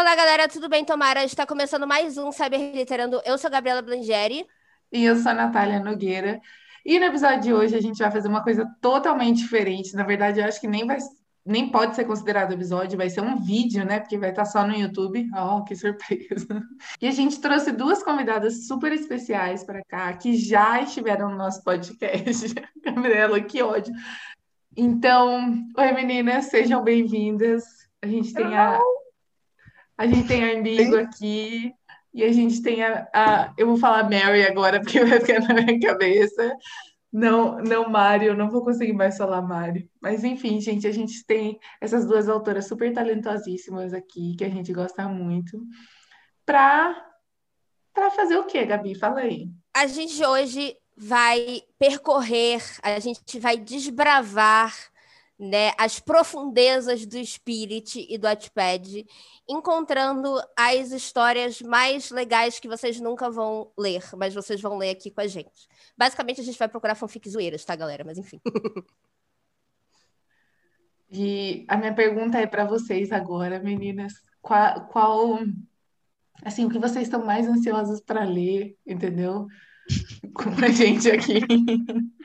Olá, galera, tudo bem? Tomara, está começando mais um Cyberliterando. Eu sou a Gabriela Blangeri. E eu sou a Natália Nogueira. E no episódio de hoje a gente vai fazer uma coisa totalmente diferente. Na verdade, eu acho que nem vai, nem pode ser considerado episódio, vai ser um vídeo, né? Porque vai estar só no YouTube. Oh, que surpresa! E a gente trouxe duas convidadas super especiais para cá, que já estiveram no nosso podcast. Gabriela, que ódio. Então, oi meninas, sejam bem-vindas. A gente tem a, a gente tem a Amigo aqui e a gente tem a, a, Eu vou falar Mary agora, porque vai ficar na minha cabeça. Não, não Mário, eu não vou conseguir mais falar Mário. Mas enfim, gente, a gente tem essas duas autoras super talentosíssimas aqui, que a gente gosta muito, para para fazer o quê, Gabi? Fala aí. A gente hoje vai percorrer, a gente vai desbravar né, as profundezas do Spirit e do Wattpad, encontrando as histórias mais legais que vocês nunca vão ler, mas vocês vão ler aqui com a gente. Basicamente, a gente vai procurar fanfic zoeiras, tá, galera? Mas enfim. E a minha pergunta é para vocês agora, meninas. Qual, qual, assim, o que vocês estão mais ansiosas para ler, entendeu? Com a gente aqui.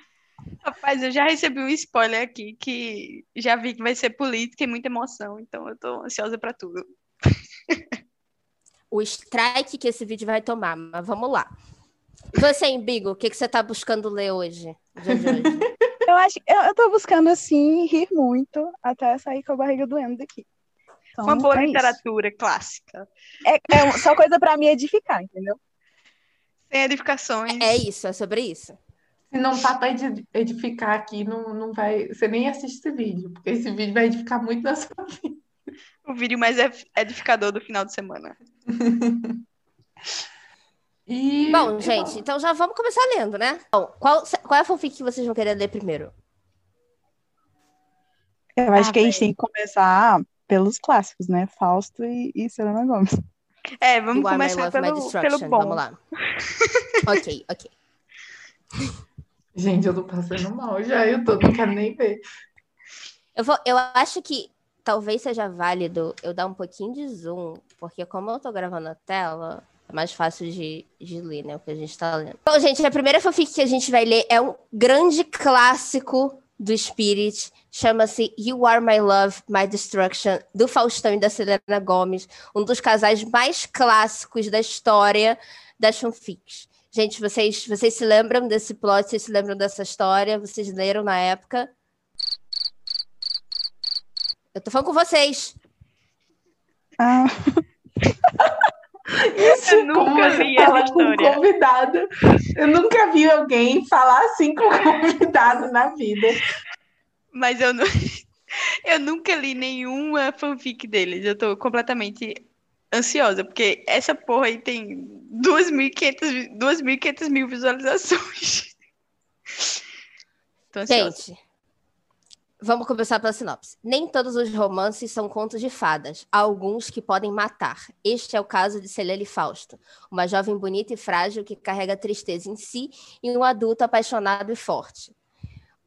Rapaz, eu já recebi um spoiler aqui que já vi que vai ser política e muita emoção, então eu tô ansiosa para tudo. o strike que esse vídeo vai tomar, mas vamos lá. Você, Embigo, o que, que você tá buscando ler hoje? eu acho eu, eu tô buscando assim rir muito até sair com a barriga doendo daqui. Então, Uma boa é literatura isso. clássica. É, é só coisa para me edificar, entendeu? Sem edificações. É isso, é sobre isso. Se não tá para edificar aqui, não, não vai. Você nem assiste esse vídeo, porque esse vídeo vai edificar muito na sua vida. O vídeo mais edificador do final de semana. e... Bom, gente, então já vamos começar lendo, né? Bom, qual, qual é a fanfic que vocês vão querer ler primeiro? Eu acho ah, que a gente tem que começar pelos clássicos, né? Fausto e, e Selena Gomes. É, vamos you começar pelo, pelo bom. Vamos lá. ok, ok. Gente, eu tô passando mal já, eu tô, não quero nem ver. Eu, vou, eu acho que talvez seja válido eu dar um pouquinho de zoom, porque como eu tô gravando a tela, é mais fácil de, de ler, né? O que a gente tá lendo. Bom, gente, a primeira fanfic que a gente vai ler é um grande clássico do Spirit. Chama-se You Are My Love, My Destruction, do Faustão e da Selena Gomes. Um dos casais mais clássicos da história das fanfics. Gente, vocês, vocês se lembram desse plot? Vocês se lembram dessa história? Vocês leram na época? Eu tô falando com vocês. Ah. Isso, eu nunca vi essa história. convidado. Eu nunca vi alguém falar assim com convidado na vida. Mas eu, não, eu nunca li nenhuma fanfic deles. Eu tô completamente ansiosa, porque essa porra aí tem 2.500 mil visualizações. Tô ansiosa. Gente, vamos começar pela sinopse. Nem todos os romances são contos de fadas. Há alguns que podem matar. Este é o caso de Celele Fausto, uma jovem bonita e frágil que carrega tristeza em si e um adulto apaixonado e forte.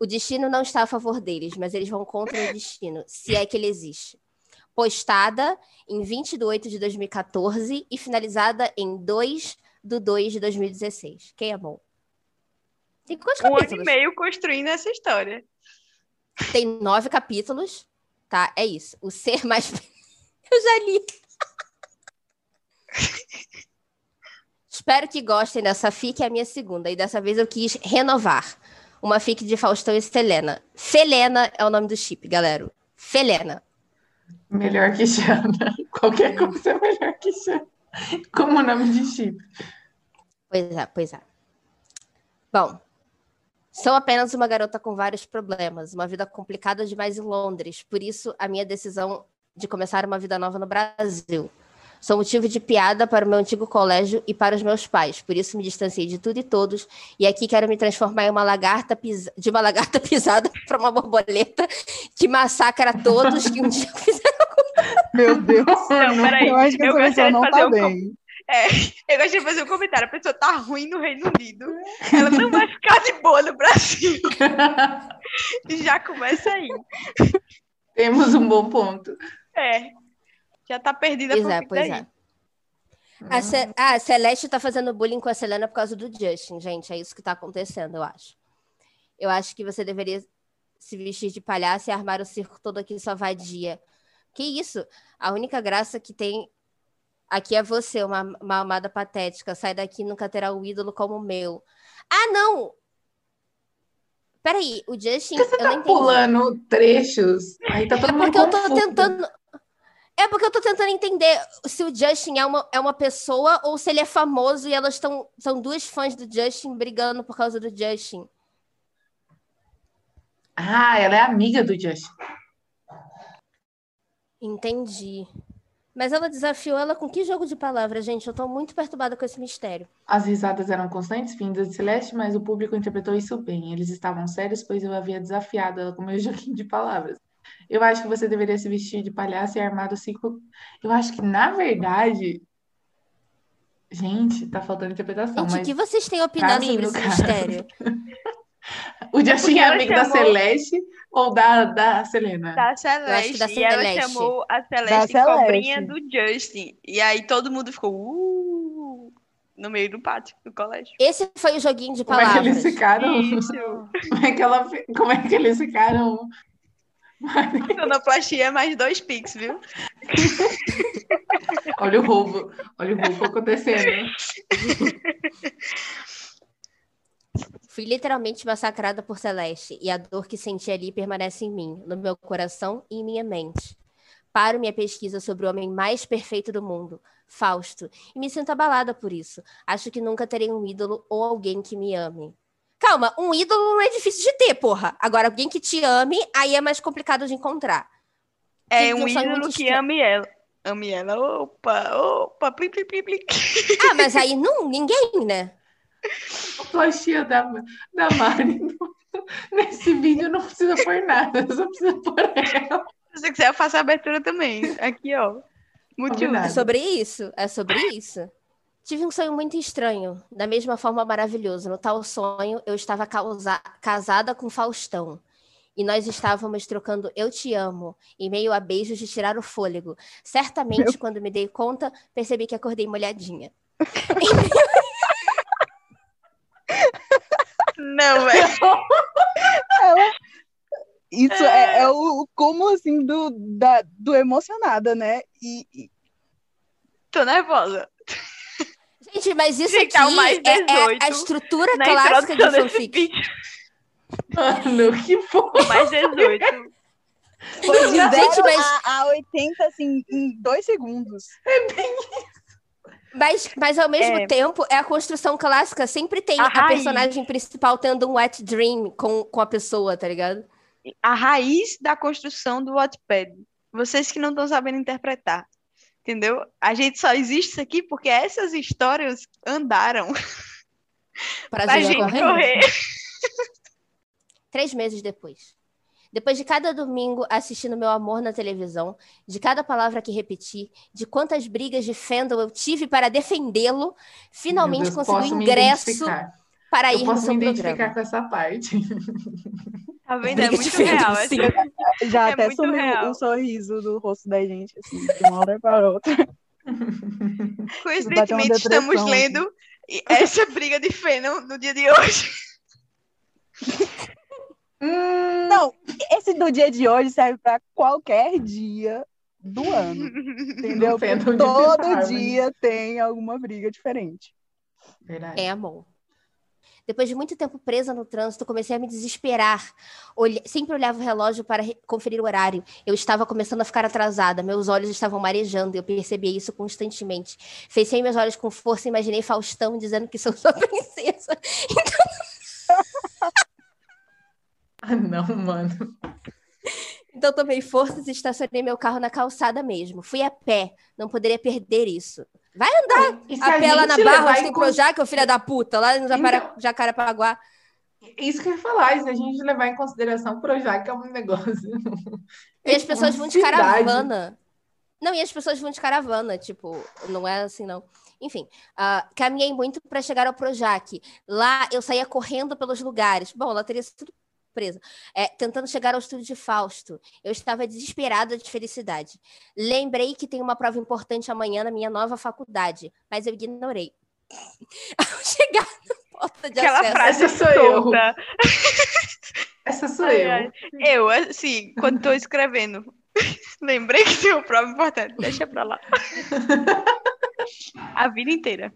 O destino não está a favor deles, mas eles vão contra o destino, se é que ele existe postada em 20 de 8 de 2014 e finalizada em 2 de 2 de 2016. Quem é bom? Tem quantos um capítulos? Um ano e meio construindo essa história. Tem nove capítulos, tá? É isso. O ser mais... Eu já li. Espero que gostem dessa FIC, é a minha segunda. E dessa vez eu quis renovar. Uma FIC de Faustão e Selena. Felena é o nome do chip, galera. Felena. Melhor que Xana. Qualquer coisa é melhor que Xana. Como o nome de chip. Pois é, pois é. Bom, sou apenas uma garota com vários problemas, uma vida complicada demais em Londres, por isso a minha decisão de começar uma vida nova no Brasil. Sou motivo de piada para o meu antigo colégio e para os meus pais. Por isso me distanciei de tudo e todos. E aqui quero me transformar em uma lagarta pis... de uma lagarta pisada para uma borboleta que massacra todos que um dia fizeram. Meu Deus. Não, peraí. Eu acho que Eu essa pessoa não fazer tá um bem. É, eu gostaria de fazer um comentário. A pessoa tá ruim no Reino Unido. Ela não vai ficar de boa no Brasil. Já começa aí. Temos um bom ponto. É. Já tá perdida Pois por é, pois daí. é. A, Ce- ah, a Celeste tá fazendo bullying com a Selena por causa do Justin, gente. É isso que tá acontecendo, eu acho. Eu acho que você deveria se vestir de palhaço e armar o circo todo aqui sua vadia. Que isso? A única graça que tem aqui é você, uma, amada patética. Sai daqui e nunca terá um ídolo como o meu. Ah, não! Peraí, o Justin. Por que você tá pulando trechos? Aí tá todo É mundo porque eu tô confuso. tentando. É porque eu tô tentando entender se o Justin é uma, é uma pessoa ou se ele é famoso e elas estão. São duas fãs do Justin brigando por causa do Justin. Ah, ela é amiga do Justin. Entendi. Mas ela desafiou ela com que jogo de palavras, gente? Eu tô muito perturbada com esse mistério. As risadas eram constantes, vindas de Celeste, mas o público interpretou isso bem. Eles estavam sérios, pois eu havia desafiado ela com meu joguinho de palavras. Eu acho que você deveria se vestir de palhaço e armar o cinco. Eu acho que, na verdade. Gente, tá faltando interpretação, Gente, o mas que vocês têm mim, sobre no esse caso. mistério? o Justin porque é amigo da chamou- Celeste ou da, da Selena? Da Celeste. da E ela Celeste. chamou a Da Celeste Celeste. cobrinha do Justin. E aí todo mundo ficou uh, no meio do pátio do colégio. Esse foi o joguinho de Como é que palavras. eles ficaram? Isso. Como é que ela, como é que eles ficaram? Sonoplastia mais dois pix, viu? Olha o roubo, olha o roubo acontecendo. Fui literalmente massacrada por Celeste, e a dor que senti ali permanece em mim, no meu coração e em minha mente. Paro minha pesquisa sobre o homem mais perfeito do mundo, Fausto, e me sinto abalada por isso. Acho que nunca terei um ídolo ou alguém que me ame. Calma, um ídolo não é difícil de ter, porra. Agora, alguém que te ame, aí é mais complicado de encontrar. É um ídolo muito que ame ela. Ame ela. Opa, opa, plim, plim, plim, plim. Ah, mas aí não, ninguém, né? A plastia da, da Mari nesse vídeo não precisa pôr nada, só precisa pôr ela. Se você quiser, eu faço a abertura também. Aqui, ó. Combinado. É sobre isso? É sobre isso? Tive um sonho muito estranho, da mesma forma maravilhoso. No tal sonho, eu estava causa- casada com Faustão. E nós estávamos trocando Eu Te Amo, em meio a beijos de tirar o fôlego. Certamente, quando me dei conta, percebi que acordei molhadinha. Não, velho. Ela... Isso é, é o, o como assim do, da, do emocionada, né? E, e- Tô nervosa. Gente, mas isso Gente, é aqui é, é 18 a estrutura clássica de fanfic. Mano, que porra. Mais 18. foi de Gente, 0 mas- a, a 80, assim, em dois segundos. Mas, mas ao mesmo É. tempo, é a construção clássica. Sempre tem A a, raiz. personagem principal tendo um wet dream com, com a pessoa, tá ligado? A raiz da construção do Wattpad. Vocês que não estão sabendo interpretar. Entendeu? A gente só existe isso aqui porque essas histórias andaram Pra pra gente correr. correr. Três meses depois. Depois de cada domingo assistindo meu amor na televisão, de cada palavra que repeti, de quantas brigas de fandom eu tive para defendê-lo, finalmente Deus, consegui posso o ingresso para Eu ir no posso seu me identificar programa. com essa parte. Tá vendo? É Briga muito real. fandom, essa- sim. Já É até sumiu real. o sorriso do rosto da gente, assim, de uma hora para outra. Coincidentemente, depressão, estamos assim. lendo essa briga de fandom no dia de hoje. Hum, Não, esse do dia de hoje serve para qualquer dia do ano, entendeu? Todo dia tem alguma briga diferente. Verdade. É amor. Depois de muito tempo presa no trânsito, comecei a me desesperar. Olhe- Sempre olhava o relógio para re- conferir o horário. Eu estava começando a ficar atrasada. Meus olhos estavam marejando e eu percebia isso constantemente. Fechei meus olhos com força e imaginei Faustão dizendo que sou sua princesa. Ah, não, mano. Então tomei forças e estacionei meu carro na calçada mesmo. Fui a pé, não poderia perder isso. Vai andar E a pé lá na Barra, tem cons- Projac, ô filha da puta, lá no Japara- Então- Jacarepaguá. Isso que eu ia falar, se a gente levar em consideração o Projac é um negócio. E as pessoas vão de caravana. Não, e as pessoas vão de caravana, tipo, não é assim, não. Enfim, ah, caminhei muito para chegar ao Projac. Lá eu saía correndo pelos lugares. Bom, ela teria sido presa. É, tentando chegar ao estúdio de Fausto. Eu estava desesperada de felicidade. Lembrei que tem uma prova importante amanhã na minha nova faculdade, mas eu ignorei. Ao chegar na porta de Aquela acesso. frase Essa sou eu. Essa sou Ai, eu. ai. Eu, assim, quando tô escrevendo, lembrei que tem uma prova importante. Deixa pra lá. A vida inteira.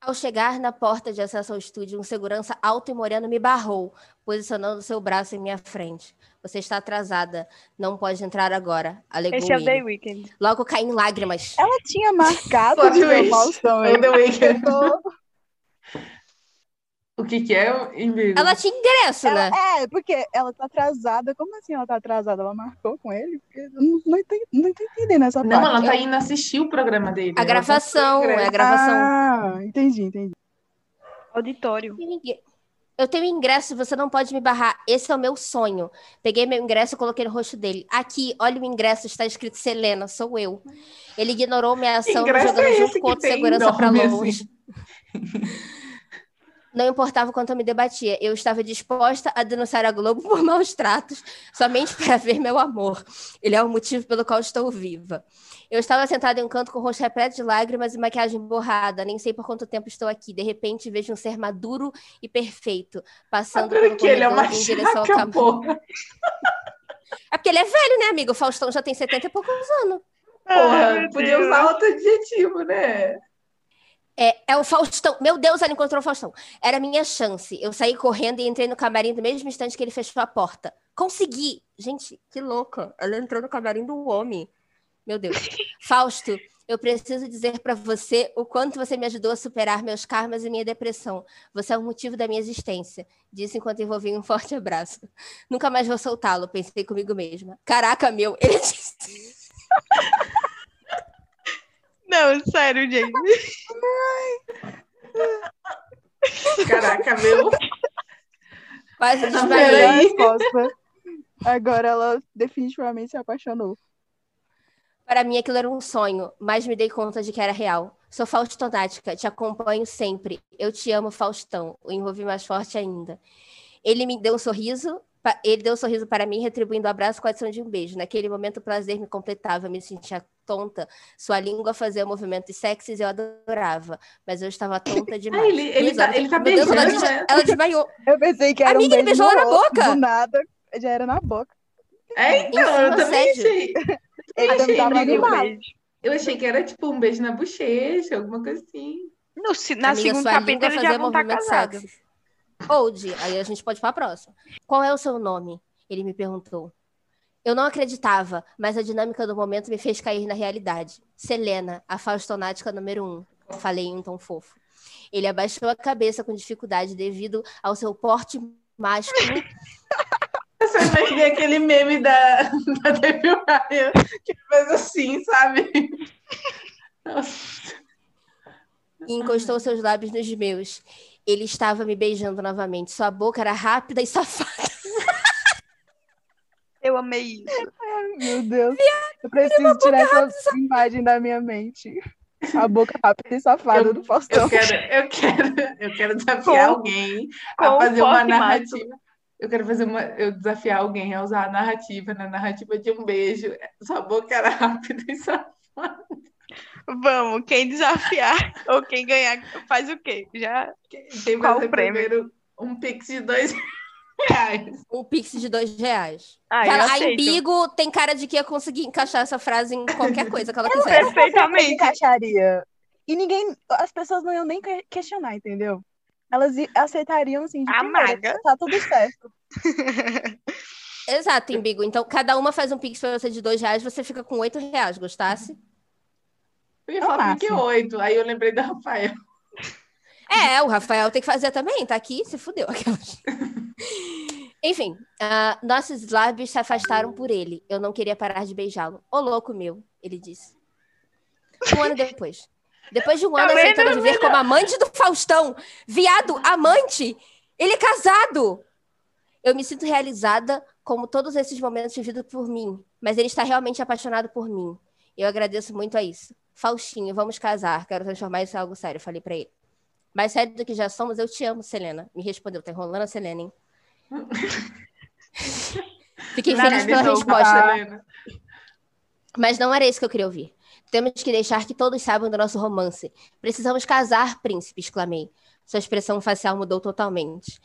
Ao chegar na porta de acesso ao estúdio, um segurança alto e moreno me barrou, posicionando seu braço em minha frente. Você está atrasada, não pode entrar agora, alegou Esse é o. Day Weekend. Logo caí em lágrimas. Ela tinha marcado ver o The Eu Weeknd. O que que é, Embigo? Ela tinha ingresso, Ela- né? é, porque ela tá atrasada. Como assim ela tá atrasada? Ela marcou com ele? Eu não, não, entendi, não tô entendendo essa Não, parte. ela tá indo assistir o programa dele. A Ela gravação, é a gravação. Ah, entendi, entendi. Auditório. Eu tenho ingresso e você não pode me barrar. Esse é o meu sonho. Peguei meu ingresso e coloquei no rosto dele. Aqui, olha o ingresso, está escrito Selena, sou eu. Ele ignorou minha ação, jogando é junto com outro segurança para nome, assim? Não importava o quanto eu me debatia, eu estava disposta a denunciar a Globo por maus tratos, somente para ver meu amor. Ele é o motivo pelo qual estou viva. Eu estava sentada em um canto com o rosto repleto de lágrimas e maquiagem borrada. Nem sei por quanto tempo estou aqui. De repente, vejo um ser maduro e perfeito passando Agora pelo que ele é uma em direção ao porra. É porque ele é velho, né, amigo? O Faustão já tem 70 e poucos anos. Porra, podia Deus. usar outro adjetivo, né? É, é o Faustão. Meu Deus, ela encontrou o Faustão. Era a minha chance. Eu saí correndo e entrei no camarim no mesmo instante que ele fechou a porta. Consegui! Gente, que louca. Ela entrou no camarim do homem. Meu Deus. Fausto, eu preciso dizer pra você o quanto você me ajudou a superar meus karmas e minha depressão. Você é o motivo da minha existência. Disse enquanto envolvia um forte abraço. Nunca mais vou soltá-lo, pensei comigo mesma. Caraca, meu. Ele disse. Não, sério, gente. Caraca, meu. Quase Não, desmaiei. peraí. A resposta. Agora ela definitivamente se apaixonou. Para mim, aquilo era um sonho, mas me dei conta de que era real. Sou faustonática, te acompanho sempre. Eu te amo, Faustão. O envolvi mais forte ainda. Ele me deu um sorriso, ele deu um sorriso para mim, retribuindo o abraço com a adição de um beijo. Naquele momento, o prazer me completava, eu me sentia tonta. Sua língua fazia movimentos sexys e eu adorava. Mas eu estava tonta demais. Ah, ele, ele, Duas tá, ele tá Meu Deus, ela, beijando, des- né? ela desmaiou. Eu pensei que era Amiga, um ele beijo beijou ela na boca. Do nada, já era na boca. É, então, eu também achei. Ele achei, também tava animado. Eu achei que era tipo um beijo na bochecha, alguma coisa assim. No, na Amiga, segunda capítulo eles já vão estar movimentos casados. sexys. Old, aí a gente pode para a próxima. Qual é o seu nome? Ele me perguntou. Eu não acreditava, mas a dinâmica do momento me fez cair na realidade. Selena, a faustonática número um. Falei em um tom fofo. Ele abaixou a cabeça com dificuldade devido ao seu porte másculo. Só imaginei aquele meme da, da Debbie Ryan, que faz assim, sabe? Nossa. e encostou seus lábios nos meus. Ele estava me beijando novamente. Sua boca era rápida e safada. Eu amei isso. Meu Deus. Eu preciso tirar essa imagem da minha mente. A boca rápida e safada Eu- do Faustão. Eu quero, eu quero, eu quero desafiar Com- alguém com a fazer uma narrativa. Eu quero fazer uma, eu desafiar alguém a usar a narrativa, na narrativa de um beijo. Sua boca era rápida e safada. Vamos, quem desafiar ou quem ganhar faz o quê? Já Quem Qual o prêmio? primeiro um pix de dois reais. Um pix de dois reais. Ah, Cara, a. Embigo tem cara de que ia conseguir encaixar essa frase em qualquer coisa que ela quiser. Eu Perfeitamente. encaixaria. E ninguém, as pessoas não iam nem que- questionar, entendeu? Elas aceitariam assim de A primeira. maga. Tá tudo certo. Exato, Embigo. Então, cada uma faz um pix pra você de dois reais, você fica com oito reais. Gostasse? Eu ia É falar que máximo. oito. Aí eu lembrei da Rafael. É, o Rafael tem que fazer também, tá aqui, se fudeu. Aquelas. Enfim, ah, nossos lábios se afastaram por ele. Eu não queria parar de beijá-lo. Ô louco meu, ele disse. Um ano depois. Depois de um ano aceitando viver como amante do Faustão. Viado, amante! Ele é casado! Eu me sinto realizada como todos esses momentos vividos por mim. Mas ele está realmente apaixonado por mim. Eu agradeço muito a isso. Faustinho, vamos casar. Quero transformar isso em algo sério. Falei pra ele. Mais sério do que já somos, eu te amo, Selena. Me respondeu. Tá enrolando a Selena, hein? Fiquei Nada feliz pela resposta. Helena. Mas não era isso que eu queria ouvir. Temos que deixar que todos saibam do nosso romance. Precisamos casar, príncipe, exclamei. Sua expressão facial mudou totalmente.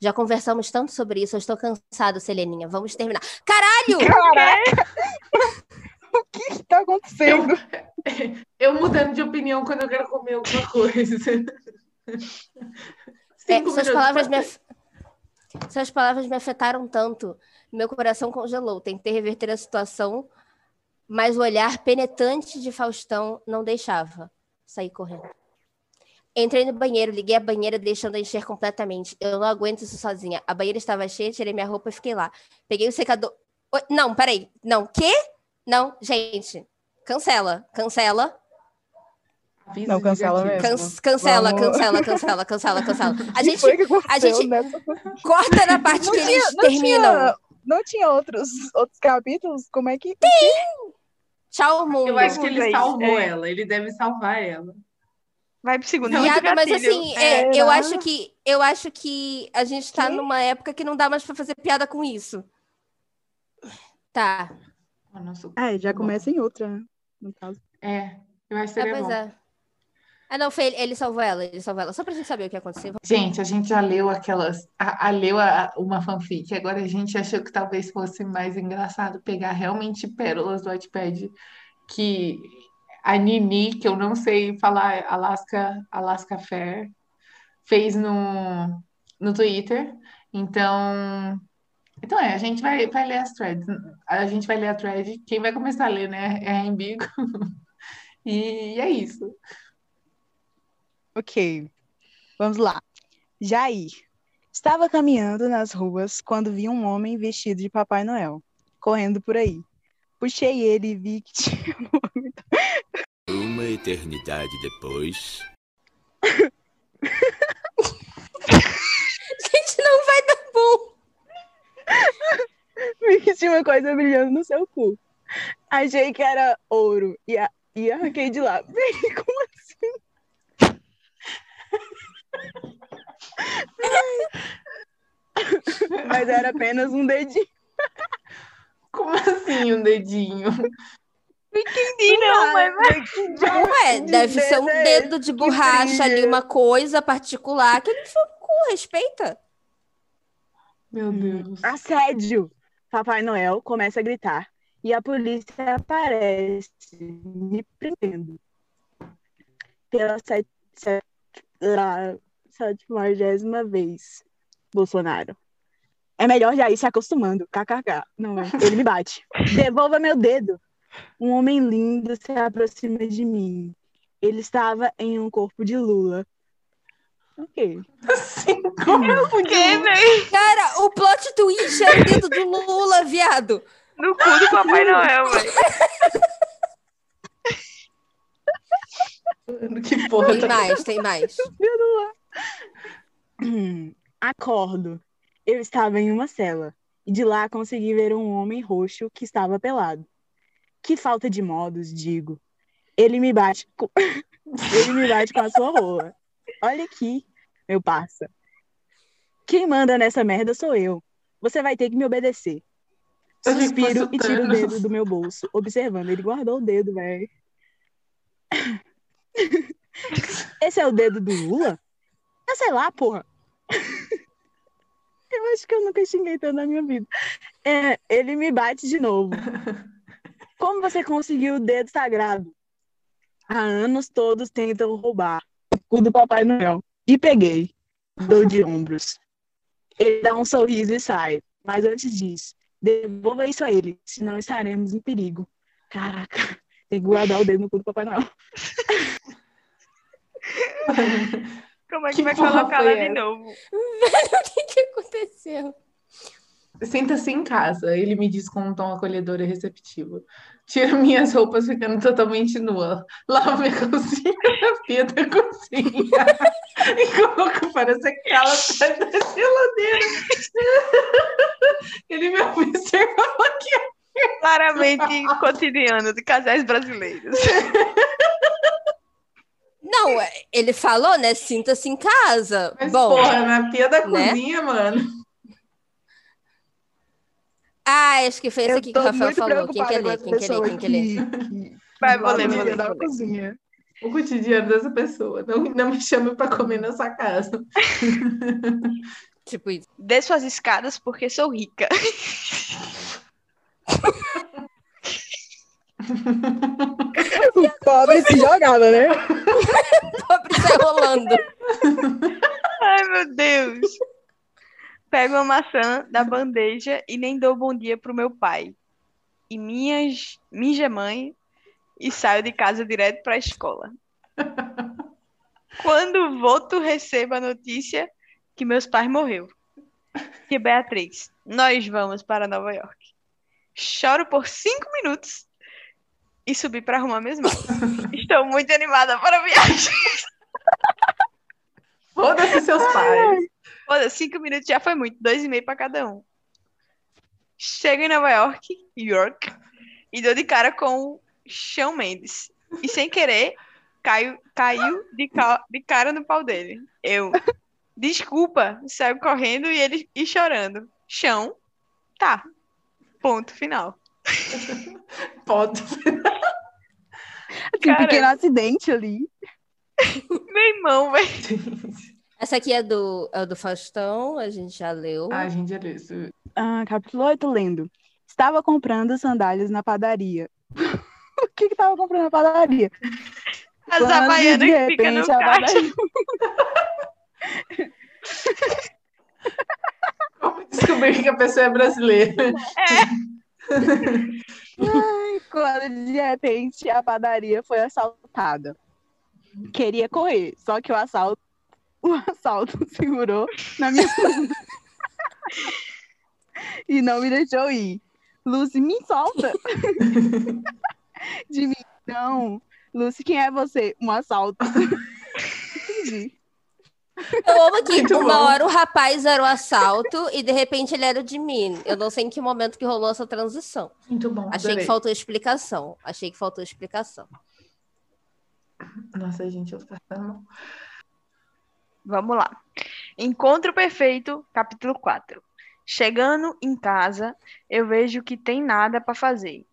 Já conversamos tanto sobre isso, eu estou cansado, Seleninha. Vamos terminar. Caralho! Caraca! o que está acontecendo? Eu mudando de opinião quando eu quero comer alguma coisa. É, suas palavras me af- Suas palavras me afetaram tanto. Meu coração congelou. Tentei reverter a situação, mas o olhar penetrante de Faustão não deixava. Saí correndo. Entrei no banheiro, liguei a banheira, deixando a encher completamente. Eu não aguento isso sozinha. A banheira estava cheia, tirei minha roupa e fiquei lá. Peguei o secador. Oi, Não, peraí. Não, quê? Não, gente. Cancela, cancela. Aviso Não, cancela mesmo. Can- cancela, Vamos- cancela, cancela, cancela, cancela. A que gente que a gente- nessa- corta na parte Não que tinha- eles não terminam. Tinha, não tinha outros, outros capítulos? Como é que. Tchau, mundo. Eu acho que ele salvou é. ela. Ele deve salvar ela. Vai pro segundo. Viado, mas assim, é, eu Será? acho que eu acho que a gente tá Quê? numa época que não dá mais pra fazer piada com isso. Tá. Nosso... É, já começa em outra, né? No caso. É, eu acho que Ah, seria pois bom. é. Ah, não, foi ele, ele salvou ela, ele salvou ela. Só pra gente saber o que aconteceu. Gente, a gente já leu aquelas. A, a- leu a- uma fanfic. Agora a gente achou que talvez fosse mais engraçado pegar realmente pérolas do Wattpad que a Nini, que eu não sei falar, Alaska, Alaska Fair, fez no, no Twitter. Então, então é, a gente vai, vai ler as threads. A gente vai ler a thread. Quem vai começar a ler, né, é a Embigo. E é isso. Ok, vamos lá. Jair. Estava caminhando nas ruas quando vi um homem vestido de Papai Noel, correndo por aí. Puxei ele e vi que tinha um. Uma eternidade depois. Gente, não vai dar bom. Vi que tinha uma coisa brilhando no seu cu. Achei que era ouro e, a, e arranquei de lá. Vem, como assim? Mas era apenas um dedinho. Como assim um dedinho? Entendi, não, mas Ué, De deve ser um dedo é de borracha ali, uma coisa particular que ele foi no cu, respeita. Meu Deus. Assédio! Papai Noel começa a gritar e a polícia aparece me prendendo. Pela sete- sétimagésima vez, Bolsonaro. É melhor já ir se acostumando. KKK. Não é. Ele me bate. Devolva meu dedo. Um homem lindo se aproxima de mim. Ele estava em um corpo de Lula. Ok. Assim, como quê, velho? Cara, o plot twist é o dedo do Lula, viado. No cu do Papai Noel, velho. que porra Tem tá mais, tem mais. Hum, Acordo. Eu estava em uma cela e de lá consegui ver um homem roxo que estava pelado. Que falta de modos, digo. Ele me bate com... Ele me bate com a sua rola. Olha aqui, meu parça. Quem manda nessa merda sou eu. Você vai ter que me obedecer. Eu Suspiro e tiro o dedo do meu bolso, observando. Ele guardou o dedo, velho. Esse é o dedo do Lula? Ah, sei lá, porra. Eu acho que eu nunca xinguei tanto na minha vida. É, ele me bate de novo. Como você conseguiu o dedo sagrado? Há anos todos tentam roubar cu do Papai Noel. E peguei. Dou de ombros. Ele dá um sorriso e sai. Mas antes disso, devolva isso a ele, senão estaremos em perigo. Caraca, tem que guardar o dedo no cu do Papai Noel. Como é que, Que vai colocar lá de novo? o que, que aconteceu? Sinta-se em casa, ele me diz com um tom acolhedor e receptivo. Tiro minhas roupas ficando totalmente nua. Lavo minha cozinha na pia da cozinha. e coloco para secá-la atrás da geladeira. Ele me observava aqui. Claramente cotidiano de casais brasileiros. Não, é, ele falou, né? Sinta-se em casa. Mas, Bom, porra, na pia da né? cozinha, mano. Ah, acho que foi esse aqui que o Rafael falou. Quem quer ler? Quem quer ler? Quem quer ler? que- Vai, vou ler, a vou ler, da cozinha. O cotidiano dessa pessoa. Não, não me chame para comer na sua casa. Tipo isso. Desço as escadas porque sou rica. O pobre se jogava, né? Pobre sai rolando. Ai, meu Deus. Pego uma maçã da bandeja e nem dou bom dia pro meu pai. E minhas, minha mãe e saio de casa direto para a escola. Quando volto, recebo a notícia que meus pais morreu. Que Beatriz, nós vamos para Nova York. Choro por cinco minutos e subi para arrumar minhas malas. Estou muito animada para a viagem. Foda-se seus pais. Olha, cinco minutos já foi muito, dois e meio para cada um. Chego em Nova York, York, e dou de cara com o Shawn Mendes. E sem querer, caiu, caiu de, ca- de cara no pau dele. Eu, desculpa, saio correndo e ele e chorando. Chão, tá. Ponto final. Foto. Assim, um pequeno acidente ali. Meu irmão, velho. Essa aqui é do, é do Faustão, a gente já leu. Ai, gente, olha isso. Ah, capítulo 8, lendo. Estava comprando sandálias na padaria. o que que tava comprando na padaria? As Quando, havaianas de que ficam no repente, a caixa. padaria- Como descobrir que a pessoa é brasileira? Quando de repente a padaria foi assaltada. Queria correr, só que o assalto, o assalto segurou na minha bunda. e não me deixou ir. Lucy, me solta. de mim, não. Lucy, quem é você? Um assalto. Entendi. Eu amo que Muito uma bom. hora o rapaz era o assalto e de repente ele era o de mim. Eu não sei em que momento que rolou essa transição. Muito bom. Achei adorei. que faltou explicação. Achei que faltou explicação. Nossa, gente, eu tô passando mal. Vamos lá. Encontro perfeito, capítulo 4. Chegando em casa, eu vejo que tem nada para fazer.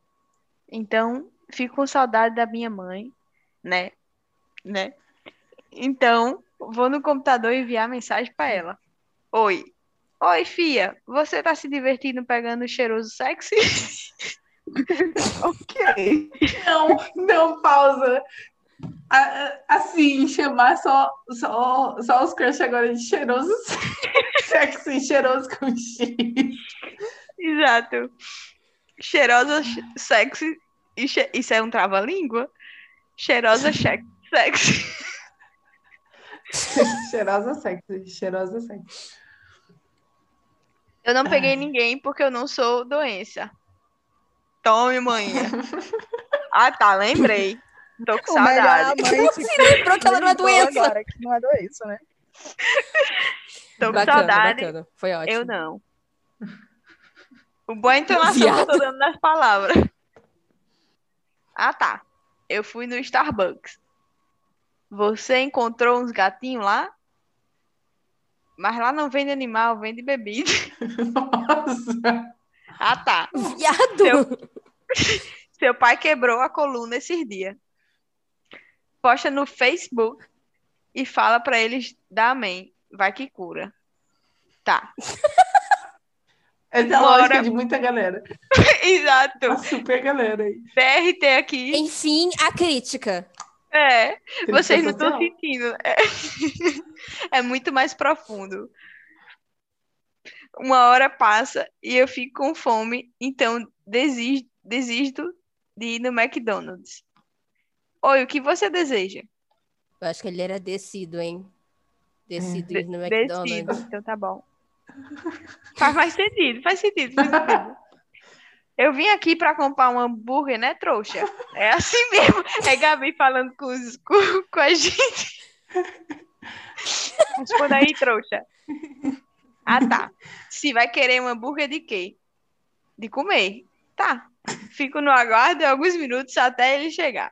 Então, fico com saudade da minha mãe, né? Né? Então, vou no computador enviar mensagem para ela. Oi. Oi, fia. Você tá se divertindo pegando o cheiroso sexy? Ok. Não, não, pausa. Assim, chamar só, só, só os crush agora de cheiroso sexy, cheiroso com X. Exato. Cheirosa, ch- sexy. e che- Isso é um trava-língua? Cheirosa, che- sexy. Cheirosa sexy, cheirosa sexy. Eu não peguei Ai. ninguém porque eu não sou doença. Tome, manhã. Ah, tá, lembrei. Tô com O melhor saudade. amante Se lembrou que ela não é doença. Agora, que não é doença, né? Tô com Bacana, saudade. bacana. Foi ótimo. Eu não. O boa entonação que eu tô dando nas palavras. Ah, tá. Eu fui no Starbucks. Você encontrou uns gatinhos lá? Mas lá não vende animal, vende bebida. Nossa. Ah, tá. Viado! Seu pai quebrou a coluna esses dias. Posta no Facebook e fala pra eles dar amém. Vai que cura. Tá. Essa é a Uma lógica hora- de muita galera. Exato. Uma super galera aí. BRT aqui. Enfim, a crítica. É. Vocês não Crítica estão sentindo. É. É muito mais profundo. Uma hora passa e eu fico com fome, então desisto, desisto de ir no McDonald's. Oi, o que você deseja? Eu acho que ele era descido, hein? Descido É. no Decido. McDonald's. Então tá bom. Faz mais sentido, faz sentido, faz sentido. Eu vim aqui pra comprar um hambúrguer, né, trouxa? É assim mesmo. É Gabi falando com, os- com, com a gente. Responda aí, trouxa. Ah, tá. Se vai querer um hambúrguer de quê? De comer. Tá. Fico no aguardo alguns minutos até ele chegar.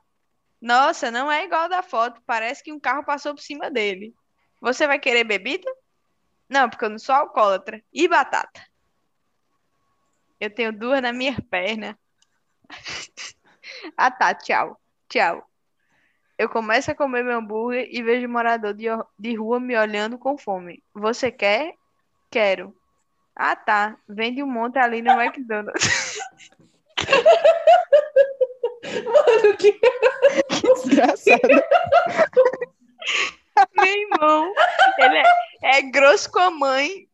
Nossa, não é igual da foto. Parece que um carro passou por cima dele. Você vai querer bebida? Não, porque eu não sou alcoólatra. E batata? Eu tenho duas na minha perna. ah, tá. Tchau. Tchau. Eu começo a comer meu hambúrguer e vejo morador de, de rua me olhando com fome. Você quer? Quero. Ah, tá. Vende um monte ali no McDonald's. Mano, que Desgraçado. Meu irmão, ele é, é grosso com a mãe.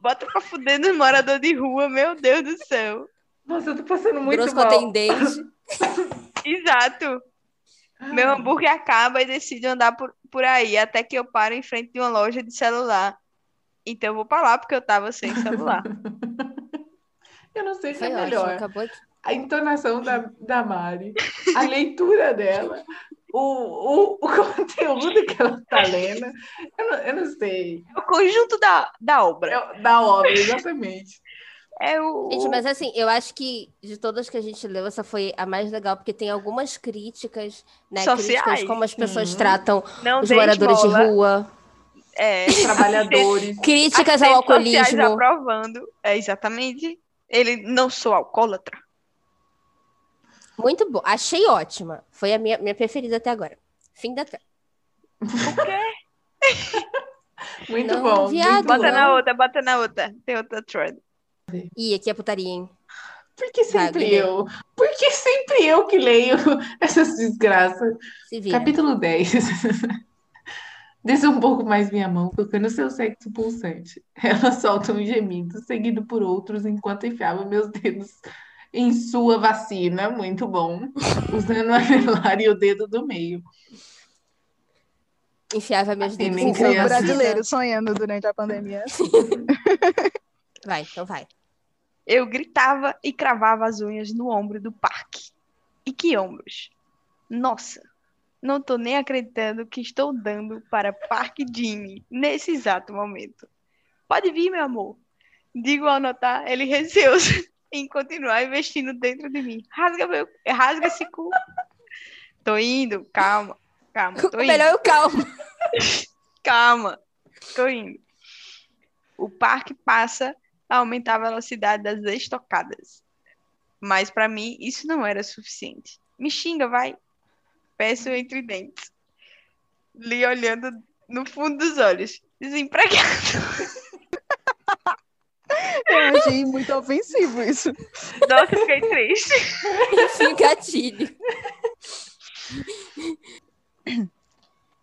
Bota pra fuder nos moradores de rua, meu Deus do céu. Nossa, eu tô passando muito Grosso com mal. atendente. Exato. Meu hambúrguer acaba e decido andar por, por aí, até que eu paro em frente de uma loja de celular. Então eu vou pra lá porque eu tava sem celular. Eu não sei se Foi é ótimo, melhor. acabou aqui. A entonação da, da Mari, a leitura dela, o, o, o conteúdo que ela tá lendo. Eu não, eu não sei. É o conjunto da, da obra. É da obra, exatamente. É o. Gente, mas assim, eu acho que de todas que a gente leu, essa foi a mais legal, porque tem algumas críticas, né? Sociais. Críticas como as pessoas Uhum. tratam não os moradores esmola. de rua. É, Trabalhadores. Críticas as ao sociais alcoolismo. aprovando. É, exatamente. Ele não sou alcoólatra. Muito bom. Achei ótima. Foi a minha, minha preferida até agora. Fim da tela. O quê? Muito Não, bom. viado. Bota bom. na outra, bota na outra. Tem outra thread. Ih, aqui é putaria, hein? Por que sempre Vai, eu? Por que sempre eu que leio essas desgraças? Capítulo 10. Desça um pouco mais minha mão, tocando seu sexo pulsante. Ela solta um gemido, seguido por outros, enquanto enfiava meus dedos em sua vacina. Muito bom. Usando o anelar e o dedo do meio. Enfiava meus Assim, dedos em O criança. brasileiro sonhando durante a pandemia. Vai, então vai. Eu gritava e cravava as unhas no ombro do parque. E que ombros! Nossa, não tô nem acreditando que estou dando para Parque Jimmy nesse exato momento. Pode vir, meu amor. Digo ao notar ele receoso em continuar investindo dentro de mim. Rasga, meu, rasga esse cu. Tô indo, calma, calma, tô O indo. melhor é o calmo. Calma, tô indo. O parque passa a aumentar a velocidade das estocadas. Mas para mim isso não era suficiente. Me xinga, vai. Peço entre dentes. Li olhando no fundo dos olhos. Desempregado. Eu achei muito ofensivo isso. Nossa, fiquei triste. Enfim, gatilho.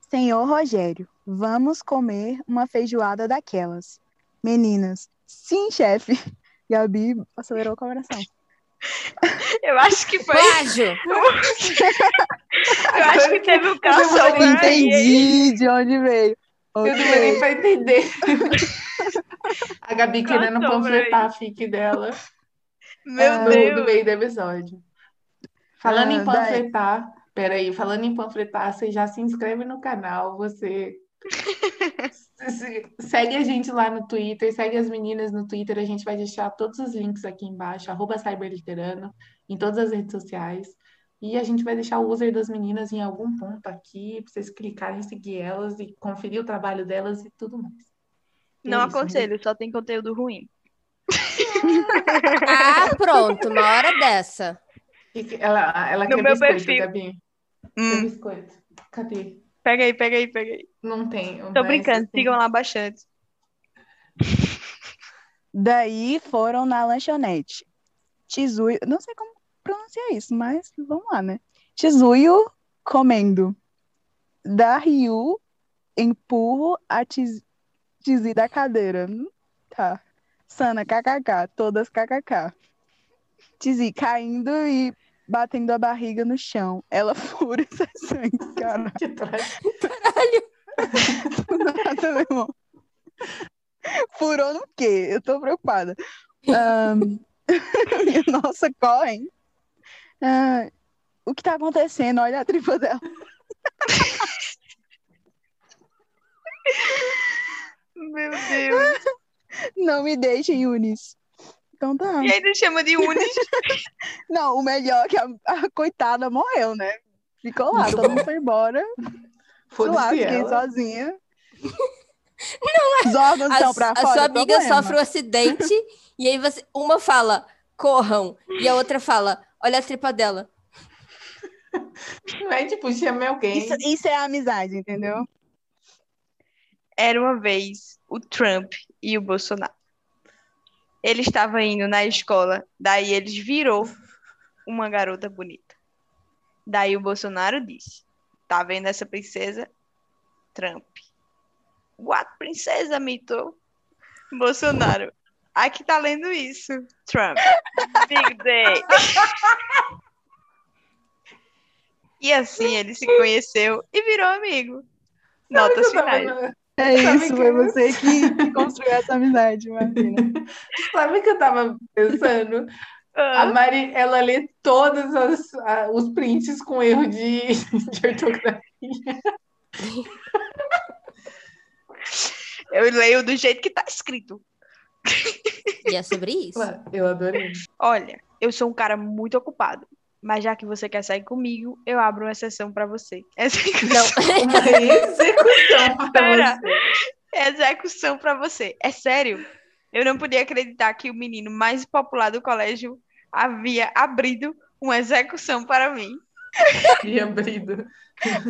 Senhor Rogério, vamos comer uma feijoada daquelas. Meninas, sim, chefe. Gabi acelerou o coração. Eu acho que foi. Plágio. Eu acho que teve um Eu calção. Entendi de onde veio. Eu demorei Ok. pra entender. A Gabi querendo panfletar a fic dela Meu Ah, Deus. no meio do episódio. Falando Ah, em daí- panfletar, peraí, falando em panfletar, você já se inscreve no canal, você se- se- segue a gente lá no Twitter, segue as meninas no Twitter, a gente vai deixar todos os links aqui embaixo, arroba cyberliterano, em todas as redes sociais. E a gente vai deixar o user das meninas em algum ponto aqui, pra vocês clicarem, seguir elas e conferir o trabalho delas e tudo mais. Não isso, aconselho, só tem conteúdo ruim. Ah, pronto. Uma hora dessa. Ela, ela No quer meu biscoito, perfil. Gabi. Quer Hum, biscoito. Cadê? pega aí, pega aí, pega aí. Não tem. Tô brincando, sigam lá bastante. Daí foram na lanchonete. Chizuyo, não sei como pronunciar isso, mas vamos lá, né? Chizuyo comendo. Da Ryu empurro a Chiz- Chizi da cadeira. Tá. Sana, kkk, todas kkk. Chizi caindo e batendo a barriga no chão. Ela fura e sai sangue, cara. Trás. Do nada, meu irmão. Furou no quê? Eu tô preocupada. Ahn, Nossa, correm. Ah, o que tá acontecendo? Olha a tripa dela. Meu Deus. Não me deixe, Yunis. Então tá. E ainda chama de Unis. Não, o melhor é que a, a coitada morreu, né? Ficou lá, todo mundo foi embora. Sei lá, fiquei ela. sozinha. Os órgãos A, estão pra a fora. sua é amiga problema. sofre um acidente e aí você, uma fala, corram, e a outra fala, olha a tripa dela. Não é tipo, chame alguém. Isso, isso é amizade, entendeu? Era uma vez o Trump e o Bolsonaro. Ele estava indo na escola, daí eles virou uma garota bonita. Daí o Bolsonaro disse: Tá vendo essa princesa? Trump. What princesa, Mito? Bolsonaro. Aqui tá lendo isso. Trump. Big day. E assim ele se conheceu e virou amigo. Notas finais. É isso, foi você que, que construiu essa amizade, Martina. Sabe o que eu tava pensando? A Ah, Mari, ela lê todos as- a- os prints com erro de, de ortografia. eu leio do jeito que tá escrito. E é sobre isso. Eu adorei. Olha, eu sou um cara muito ocupado. Mas já que você quer sair comigo, eu abro uma exceção pra você. Execução, Não, Uma execução para você. execução pra você. É sério. Eu não podia acreditar que o menino mais popular do colégio havia abrido uma execução para mim. E abrido.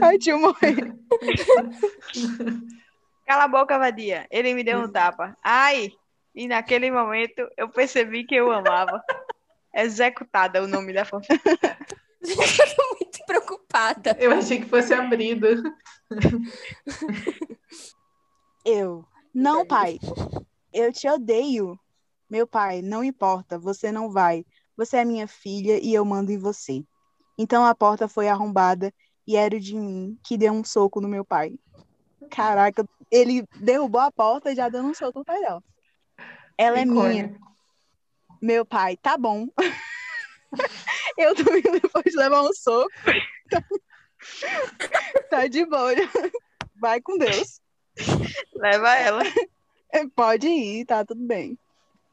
Ai, tio morreu. Cala a boca, vadia. Ele me deu um tapa. Ai! E naquele momento eu percebi que eu amava. Executada é o nome da fanfic. eu tô muito preocupada. Eu achei que fosse abrido. Eu. Não, pai. Eu te odeio. Meu pai, não importa, você não vai. Você é minha filha e eu mando em você. Então a porta foi arrombada e era o de mim que deu um soco no meu pai. Caraca, ele derrubou a porta já dando um soco no pai dela. Ela é minha. Meu pai, tá bom. eu também depois de levar um soco. tá de boa. Vai com Deus. Leva ela. Pode ir, tá tudo bem.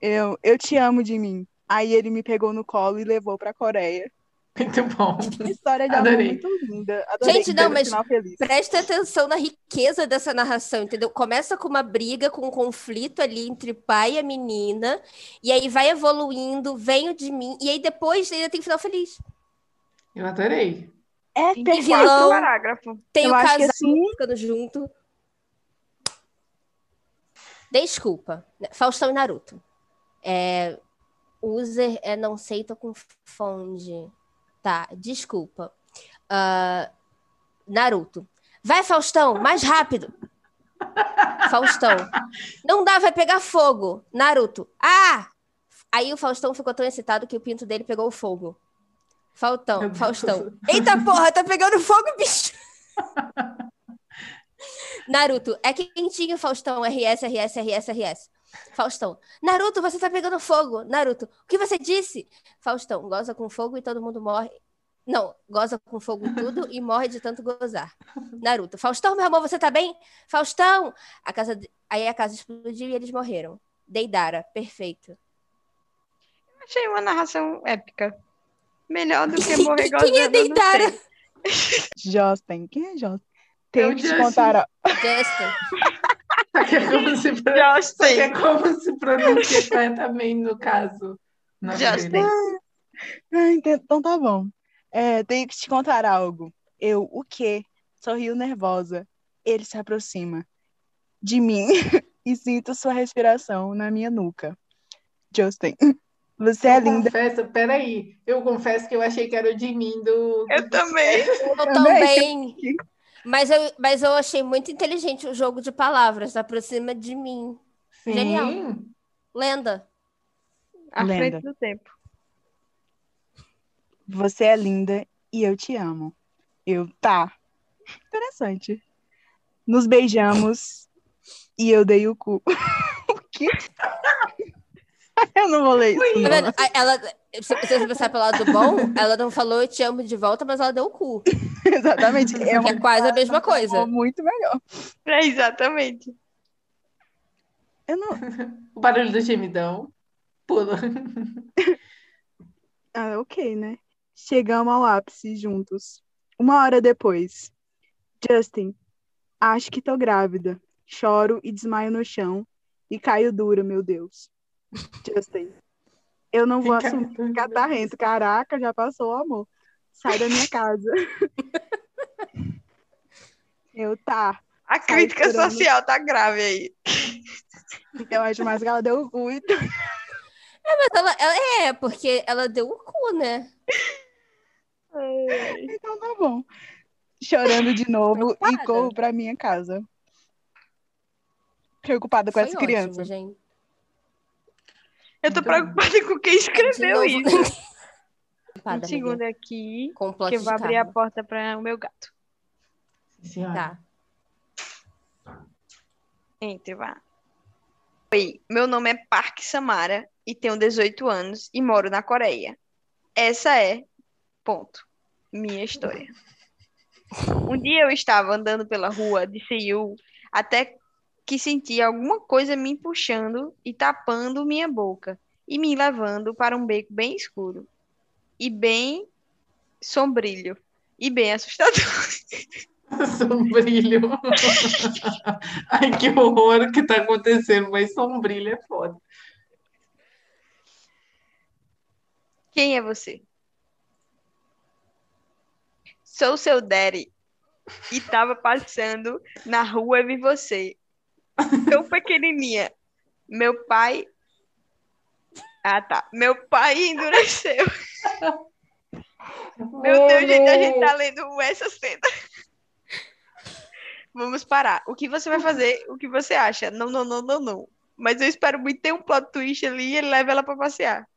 Eu, eu te amo de mim. Aí ele me pegou no colo e levou pra Coreia. Muito bom. História de amor muito linda. Adorei Gente, não, mas-. Presta atenção na riqueza dessa narração, entendeu? Começa com uma briga, com um conflito ali entre pai e a menina, e aí vai evoluindo, vem o de mim, e aí depois ainda tem final feliz. Eu adorei. É Em perfeito. vilão. quatro parágrafo. Tem Eu o casal assim- ficando junto. Desculpa. Faustão e Naruto. É, user é não sei, tô com confunde. Tá, desculpa. Ah, Naruto. Vai, Faustão, mais rápido. Faustão. Não dá, vai pegar fogo. Naruto. Ah! Aí o Faustão ficou tão excitado que o pinto dele pegou fogo. Faustão, Meu Deus. Faustão. Eita porra, tá pegando fogo, bicho. Naruto, é quentinho, Faustão. RS, RS, RS, RS. Faustão. Naruto, você tá pegando fogo. Naruto, o que você disse? Faustão, goza com fogo e todo mundo morre. Não, goza com fogo tudo e morre de tanto gozar. Naruto, Faustão, meu amor, você tá bem? Faustão! A casa Aí a casa explodiu e eles morreram. Deidara, perfeito. Achei uma narração épica. Melhor do que morrer Quem é gozando, eu não Deidara? Justin. Quem é Justin? É Tenho que te contar. Justin. Que é como se, Justin. que é como se pronuncia corretamente no caso. Na Justin. Ah, ente- então tá bom. É, tenho que te contar algo. Eu, o quê? Sorriu nervosa. Ele se aproxima de mim e sinto sua respiração na minha nuca. Justin, você é Eu linda. confesso, peraí, eu confesso que eu achei que era o de mim do. Eu também. Eu também. também. Mas eu, mas eu achei muito inteligente o jogo de palavras. Aproxima de mim. Sim. Genial. Lenda. À Lenda. frente do tempo. Você é linda e eu te amo. Eu, tá. Interessante. Nos beijamos e eu dei o cu. Que? Eu não vou ler isso. Ela, se você pensar pelo lado bom, ela não falou eu te amo de volta, mas ela deu o cu. Exatamente. É, uma é quase a mesma coisa. muito melhor. É, exatamente. Eu não. O barulho do gemidão. Pula. Ah, ok, né? Chegamos ao ápice juntos. Uma hora depois. Justin, acho que tô grávida. Choro e desmaio no chão. E caio dura, meu Deus. Justin, eu não vou assumir catarrento. Caraca, já passou o amor. Sai da minha casa. Eu, tá. A crítica esperando. social tá grave aí. Eu acho mais que ela deu o cu. Então... Mas ela, ela- é, porque ela deu o cu, né? então tá bom. Chorando de novo e corro pra minha casa. Preocupada com Foi essa ótimo, criança. gente. Eu tô Muito preocupada com quem escreveu isso. Um segundo aqui, que eu vou abrir a porta para o meu gato. Senhora. Tá. Entre, vá. Oi, meu nome é Park Samara e tenho 18 anos e moro na Coreia. Essa é, ponto, minha história. Um dia eu estava andando pela rua de Seul até que senti alguma coisa me puxando e tapando minha boca e me levando para um beco bem escuro e bem sombrio e bem assustador. Sombrilho. Ai, que horror que tá acontecendo, mas sombrilho é foda. Quem é você? Sou seu daddy. E tava passando na rua e vi você. Tão pequenininha. Meu pai. Ah, tá. Meu pai endureceu. Meu Deus, gente, a gente tá lendo essa cena. Vamos parar. O que você vai fazer? O que você acha? Não, não, não, não, não. Mas eu espero muito ter um plot twist ali e ele leva ela pra passear.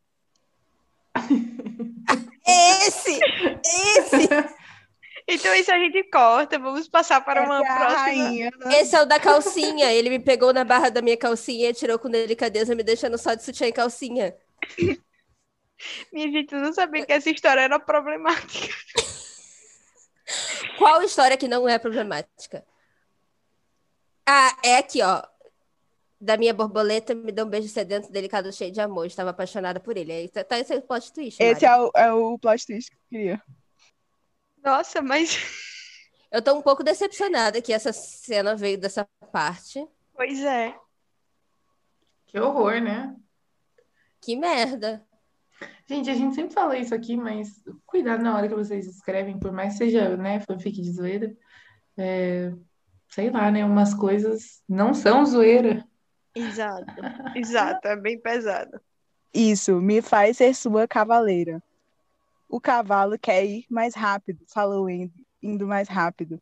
Esse! Esse! Então isso a gente corta. Vamos passar para uma é próxima. rainha, né? Esse é o da calcinha. Ele me pegou na barra da minha calcinha, tirou com delicadeza, me deixando só de sutiã e calcinha. Minha gente, eu não sabia que essa história era problemática. Qual história que não é problemática? Ah, é aqui, ó. Da minha borboleta, me deu um beijo sedento, delicado, cheio de amor. Estava apaixonada por ele. Aí tá, tá esse é o plot twist. Esse Mari. é o, é o plot twist que eu queria. Nossa, mas. Eu tô um pouco decepcionada que essa cena veio dessa parte. Pois é. Que horror, né? Que merda. Gente, a gente sempre fala isso aqui, mas cuidado na hora que vocês escrevem, por mais que seja, né, fanfic de zoeira. É, sei lá, né? Umas coisas não são zoeira. Exato. Exato, é bem pesado. Isso, me faz ser sua cavaleira. O cavalo quer ir mais rápido, falou indo, indo mais rápido.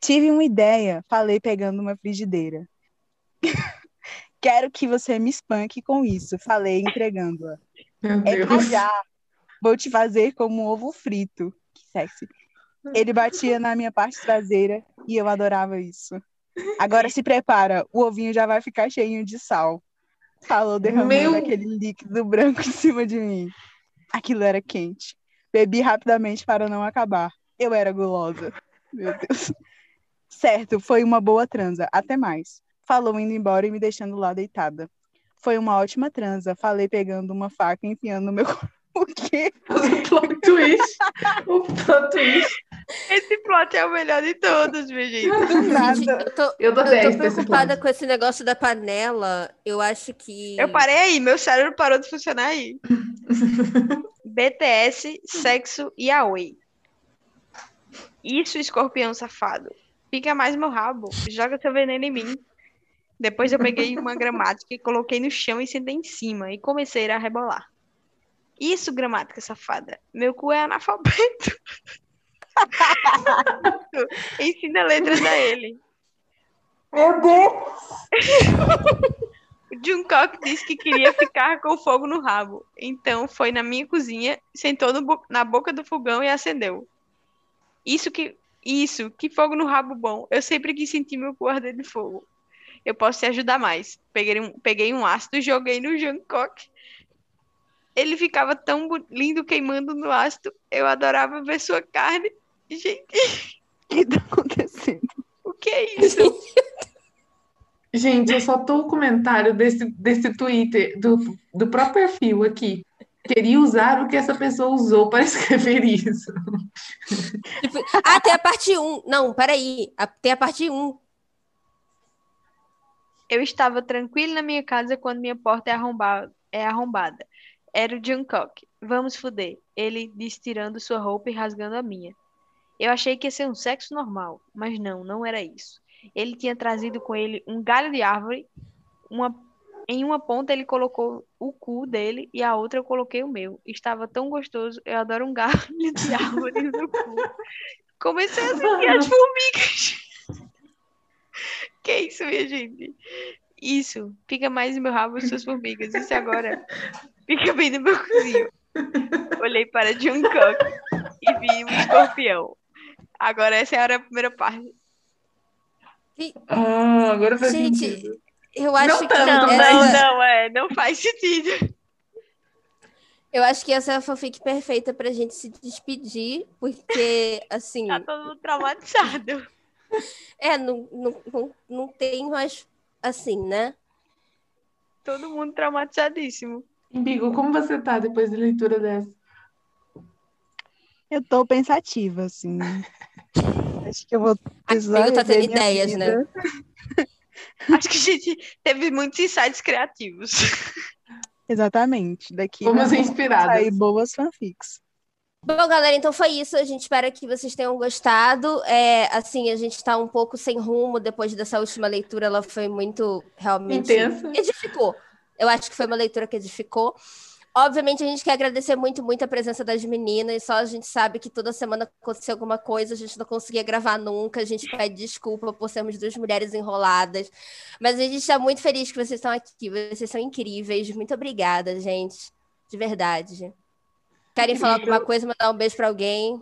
Tive uma ideia, falei pegando uma frigideira. Quero que você me espanque com isso, falei entregando-a. É pra já. Vou te fazer como um ovo frito. Que sexy. Ele batia na minha parte traseira e eu adorava isso. Agora se prepara, o ovinho já vai ficar cheinho de sal. Falou derramando Meu- aquele líquido branco em cima de mim. Aquilo era quente. Bebi rapidamente para não acabar. Eu era gulosa. Meu Deus. Certo, foi uma boa transa. Até mais. Falou indo embora e me deixando lá deitada. Foi uma ótima transa. Falei pegando uma faca e enfiando no meu. O quê? O plot twist. O plot twist. Esse plot é o melhor de todos, minha gente. Do Gente, nada. eu tô, Eu dou eu 10 tô preocupada com esse negócio da panela. Eu acho que. Eu parei aí, meu cérebro parou de funcionar aí. BTS, sexo e Aoi. Isso, escorpião safado. Pica mais meu rabo. Joga seu veneno em mim. Depois eu peguei uma gramática e coloquei no chão e sentei em cima e comecei a rebolar. Isso, gramática safada. Meu cu é analfabeto. Ensina letras a ele. Meu Deus. O Jungkook disse que queria ficar com fogo no rabo. Então foi na minha cozinha, sentou no bo- na boca do fogão e acendeu. Isso que isso, que fogo no rabo bom. Eu sempre quis sentir meu cu de fogo. Eu posso te ajudar mais. Peguei um, peguei um ácido e joguei no Jungkook. Ele ficava tão lindo queimando no ácido. Eu adorava ver sua carne. Gente, O que tá acontecendo? o que é isso? Gente, eu só tô o comentário desse, desse Twitter, do, do próprio perfil aqui. Queria usar o que essa pessoa usou para escrever isso. Tipo, ah, tem a parte 1. Não, peraí. Tem a parte 1. Eu estava tranquilo na minha casa quando minha porta é arrombada. É arrombada. Era o Jungkook. Vamos fuder. Ele disse tirando sua roupa e rasgando a minha. Eu achei que ia ser um sexo normal, mas não, não era isso. Ele tinha trazido com ele um galho de árvore. Uma... Em uma ponta ele colocou o cu dele e a outra eu coloquei o meu. Estava tão gostoso. Eu adoro um galho de árvore no cu. Comecei a sentir as formigas. Que isso, minha gente? Isso, fica mais no meu rabo suas formigas. Isso agora fica bem no meu cozinho. Olhei para Jungkook e vi um escorpião. Agora essa era a primeira parte. Ah, agora faz Gente, sentido. Eu acho Não que tanto, Não, Não, não, essa, não, é, não faz sentido. eu acho que essa é a fanfic perfeita pra gente se despedir, porque, assim, Tá todo mundo traumatizado. é, não, não, não, não tem mais, assim, né? Todo mundo traumatizadíssimo. Bigo, como você tá depois da leitura dessa? Eu tô pensativa, assim. Acho que eu vou precisar Amigo tá tendo ideias, né? vida. Acho que a gente teve muitos insights criativos. Exatamente. Daqui Fomos vão inspiradas. sair boas fanfics. Bom, galera, então foi isso. A gente espera que vocês tenham gostado. É, assim, a gente está um pouco sem rumo depois dessa última leitura. Ela foi muito, realmente, Intensa. edificou. Eu acho que foi uma leitura que edificou. Obviamente, a gente quer agradecer muito, muito a presença das meninas. Só a gente sabe que toda semana aconteceu alguma coisa, a gente não conseguia gravar nunca. A gente pede desculpa por sermos duas mulheres enroladas. Mas a gente está muito feliz que vocês estão aqui. Vocês são incríveis. Muito obrigada, gente. De verdade. Querem falar alguma coisa, mandar um beijo para alguém?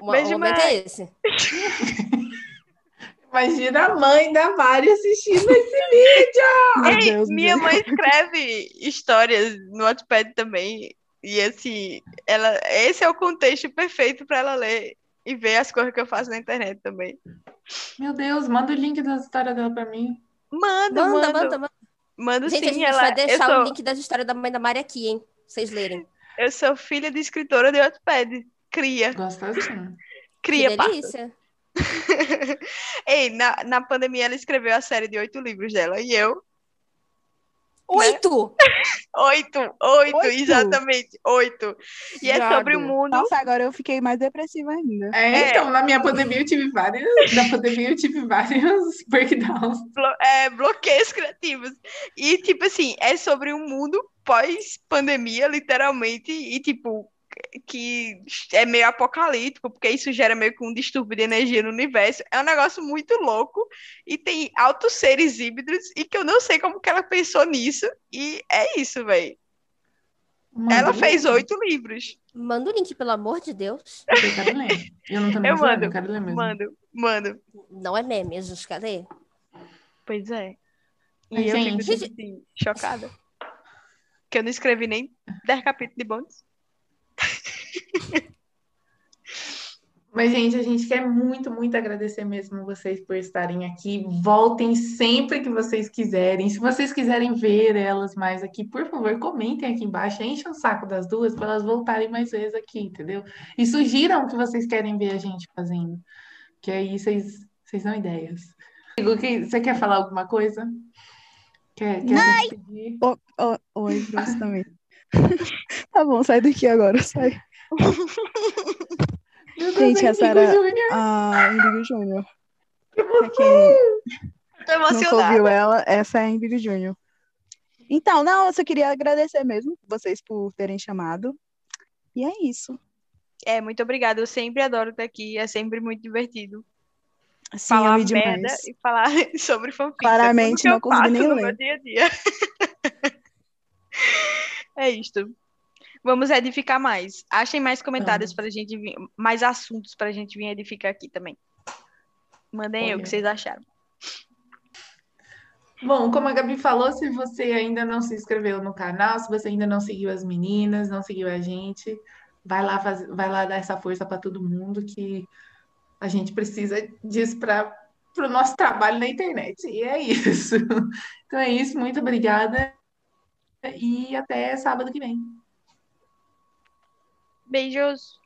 O Beijo, o momento é esse. Imagina a mãe da Mari assistindo esse vídeo. Meu Ei, Deus, minha meu. mãe escreve histórias no Wattpad também. E assim, ela, esse é o contexto perfeito para ela ler e ver as coisas que eu faço na internet também. Meu Deus, manda o link das histórias dela pra mim. Manda, Manda, manda, manda, manda. Manda Gente, sim, a gente ela, vai eu, deixar sou, o link das histórias da mãe da Mari aqui, hein? Pra vocês lerem. eu sou filha de escritora de Wattpad. Cria, Gosta assim. cria, que parça. Ei, na, na pandemia ela escreveu a série de oito livros dela. E eu, Oito! oito, oito, Oito? exatamente, oito. E é sobre o mundo. Nossa, agora eu fiquei mais depressiva ainda. É, É. então, na minha pandemia eu tive várias. Na pandemia eu tive vários breakdowns. blo- é, bloqueios criativos. E, tipo assim, é sobre um mundo pós-pandemia, literalmente, e, tipo, que é meio apocalíptico, porque isso gera meio que um distúrbio de energia no universo. É um negócio muito louco, e tem altos seres híbridos, e que eu não sei como que ela pensou nisso, e é isso, velho. Ela o fez link. oito livros. Manda o link, pelo amor de Deus. Eu quero ler. Eu não tô nem Eu mando, eu quero ler mesmo. Mando, mando. Não é meme, a gente quer ler. Pois é. E Ai, eu gente. fico, tipo assim, chocada. Que eu não escrevi nem 10 capítulos de bônus. Mas, gente, a gente quer muito, muito agradecer mesmo vocês por estarem aqui. Voltem sempre que vocês quiserem. Se vocês quiserem ver elas mais aqui, por favor, comentem aqui embaixo, enchem o saco das duas para elas voltarem mais vezes aqui, entendeu? E sugiram o que vocês querem ver a gente fazendo. Que aí vocês, vocês dão ideias. Você quer falar alguma coisa? Quer, quer despedir? Ô, ô, oi, Bruce também. tá bom, sai daqui agora, sai. Gente, é essa era Júnior. a Indigo Júnior. Que quem Tô emocionada. ouviu ela, essa é a Indigo Júnior. Então, não, eu só queria agradecer mesmo vocês por terem chamado. E é isso. É, muito obrigada. Eu sempre adoro estar aqui. É sempre muito divertido. Sim, falar merda e falar sobre fanfic. Claramente é não consegui faço nem no ler. meu dia a dia. é isto. Vamos edificar mais. Achem mais comentários para a gente vir, mais assuntos para a gente vir edificar aqui também. Mandem aí o que vocês acharam. Bom, como a Gabi falou, se você ainda não se inscreveu no canal, se você ainda não seguiu as meninas, não seguiu a gente, vai lá, faz, vai lá dar essa força para todo mundo que a gente precisa disso para o nosso trabalho na internet. E é isso. Então é isso, muito obrigada e até sábado que vem. Beijos.